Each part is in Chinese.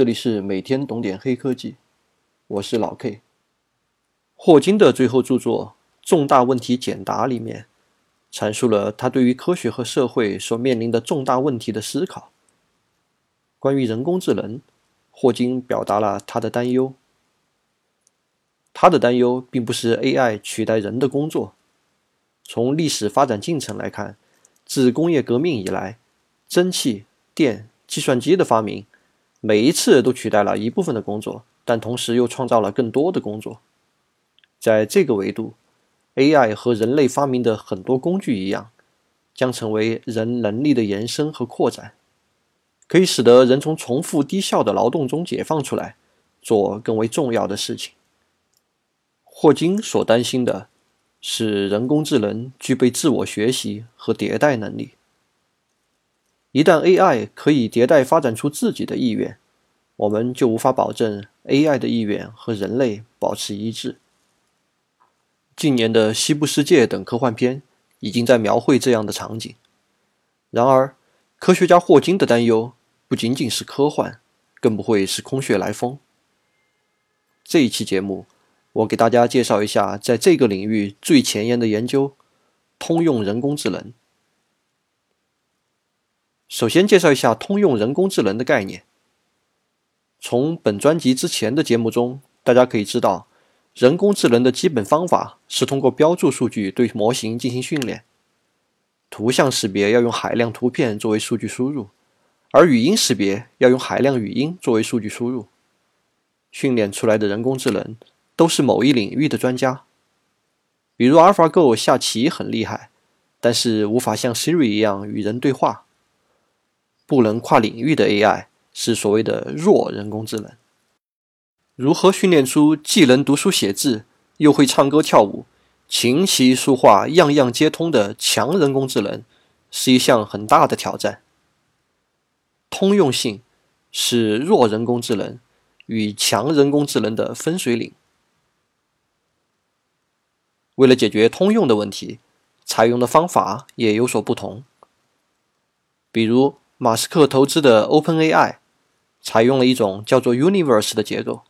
这里是每天懂点黑科技，我是老 K。霍金的最后著作《重大问题简答》里面，阐述了他对于科学和社会所面临的重大问题的思考。关于人工智能，霍金表达了他的担忧。他的担忧并不是 AI 取代人的工作。从历史发展进程来看，自工业革命以来，蒸汽、电、计算机的发明，每一次都取代了一部分的工作，但同时又创造了更多的工作。在这个维度，AI 和人类发明的很多工具一样，将成为人能力的延伸和扩展，可以使得人从重复低效的劳动中解放出来，做更为重要的事情。霍金所担心的是人工智能具备自我学习和迭代能力。一旦 AI 可以迭代发展出自己的意愿，我们就无法保证 AI 的意愿和人类保持一致。近年的《西部世界》等科幻片已经在描绘这样的场景。然而，科学家霍金的担忧不仅仅是科幻，更不会是空穴来风。这一期节目，我给大家介绍一下在这个领域最前沿的研究——通用人工智能。首先，介绍一下通用人工智能的概念。从本专辑之前的节目中，大家可以知道。人工智能的基本方法是通过标注数据对模型进行训练。图像识别要用海量图片作为数据输入，而语音识别要用海量语音作为数据输入。训练出来的人工智能都是某一领域的专家。比如 AlphaGo 下棋很厉害，但是无法像 Siri 一样与人对话。不能跨领域的 AI 是所谓的弱人工智能。如何训练出既能读书写字，又会唱歌跳舞、琴棋书画样样皆通的强人工智能，是一项很大的挑战。通用性是弱人工智能与强人工智能的分水岭。为了解决通用的问题，采用的方法也有所不同。比如，马斯克投资的 OpenAI 采用了一种叫做 Universe 的结构。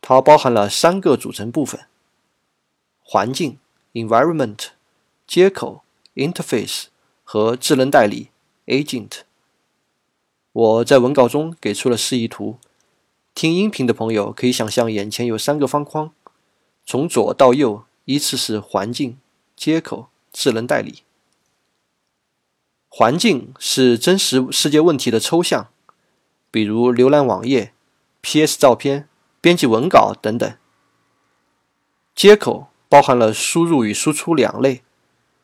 它包含了三个组成部分：环境 （environment）、接口 （interface） 和智能代理 （agent）。我在文稿中给出了示意图，听音频的朋友可以想象眼前有三个方框，从左到右依次是环境、接口、智能代理。环境是真实世界问题的抽象，比如浏览网页、PS 照片。编辑文稿等等。接口包含了输入与输出两类。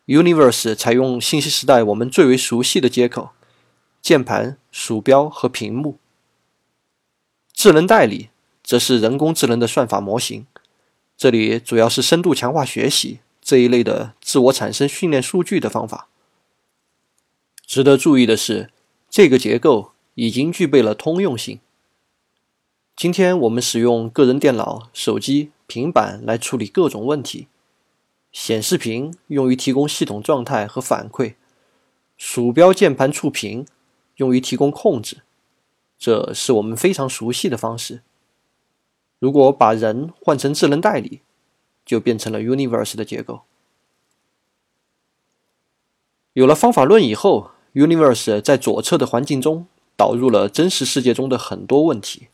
Universe 采用信息时代我们最为熟悉的接口：键盘、鼠标和屏幕。智能代理则是人工智能的算法模型，这里主要是深度强化学习这一类的自我产生训练数据的方法。值得注意的是，这个结构已经具备了通用性。今天我们使用个人电脑、手机、平板来处理各种问题。显示屏用于提供系统状态和反馈，鼠标、键盘、触屏用于提供控制。这是我们非常熟悉的方式。如果把人换成智能代理，就变成了 Universe 的结构。有了方法论以后，Universe 在左侧的环境中导入了真实世界中的很多问题。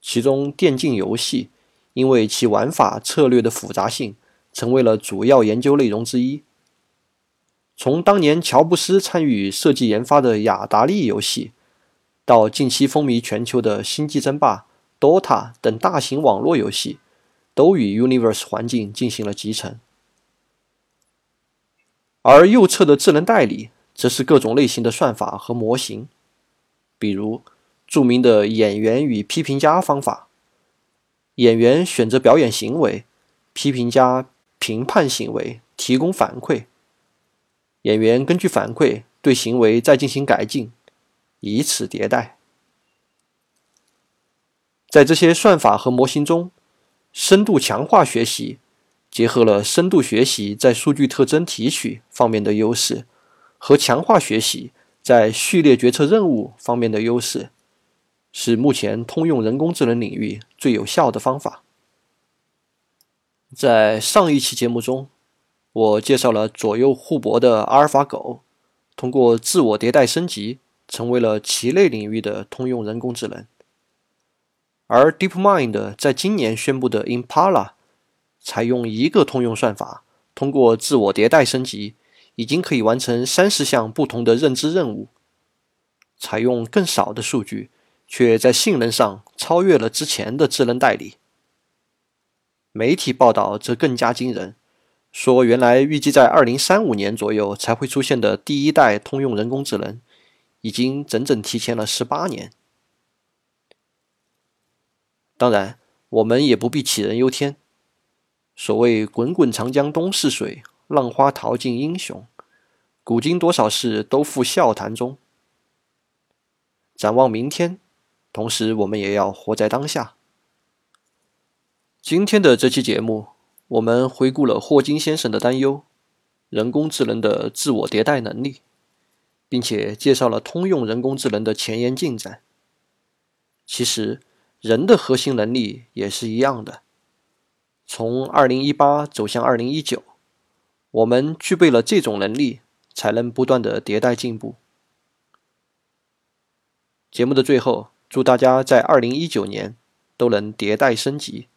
其中，电竞游戏因为其玩法策略的复杂性，成为了主要研究内容之一。从当年乔布斯参与设计研发的雅达利游戏，到近期风靡全球的《星际争霸》、DOTA 等大型网络游戏，都与 Universe 环境进行了集成。而右侧的智能代理，则是各种类型的算法和模型，比如。著名的演员与批评家方法：演员选择表演行为，批评家评判行为，提供反馈。演员根据反馈对行为再进行改进，以此迭代。在这些算法和模型中，深度强化学习结合了深度学习在数据特征提取方面的优势，和强化学习在序列决策任务方面的优势。是目前通用人工智能领域最有效的方法。在上一期节目中，我介绍了左右互搏的阿尔法狗，通过自我迭代升级，成为了棋类领域的通用人工智能。而 DeepMind 在今年宣布的 Impala，采用一个通用算法，通过自我迭代升级，已经可以完成三十项不同的认知任务，采用更少的数据。却在性能上超越了之前的智能代理。媒体报道则更加惊人，说原来预计在二零三五年左右才会出现的第一代通用人工智能，已经整整提前了十八年。当然，我们也不必杞人忧天。所谓“滚滚长江东逝水，浪花淘尽英雄”，古今多少事，都付笑谈中。展望明天。同时，我们也要活在当下。今天的这期节目，我们回顾了霍金先生的担忧——人工智能的自我迭代能力，并且介绍了通用人工智能的前沿进展。其实，人的核心能力也是一样的。从2018走向2019，我们具备了这种能力，才能不断的迭代进步。节目的最后。祝大家在二零一九年都能迭代升级，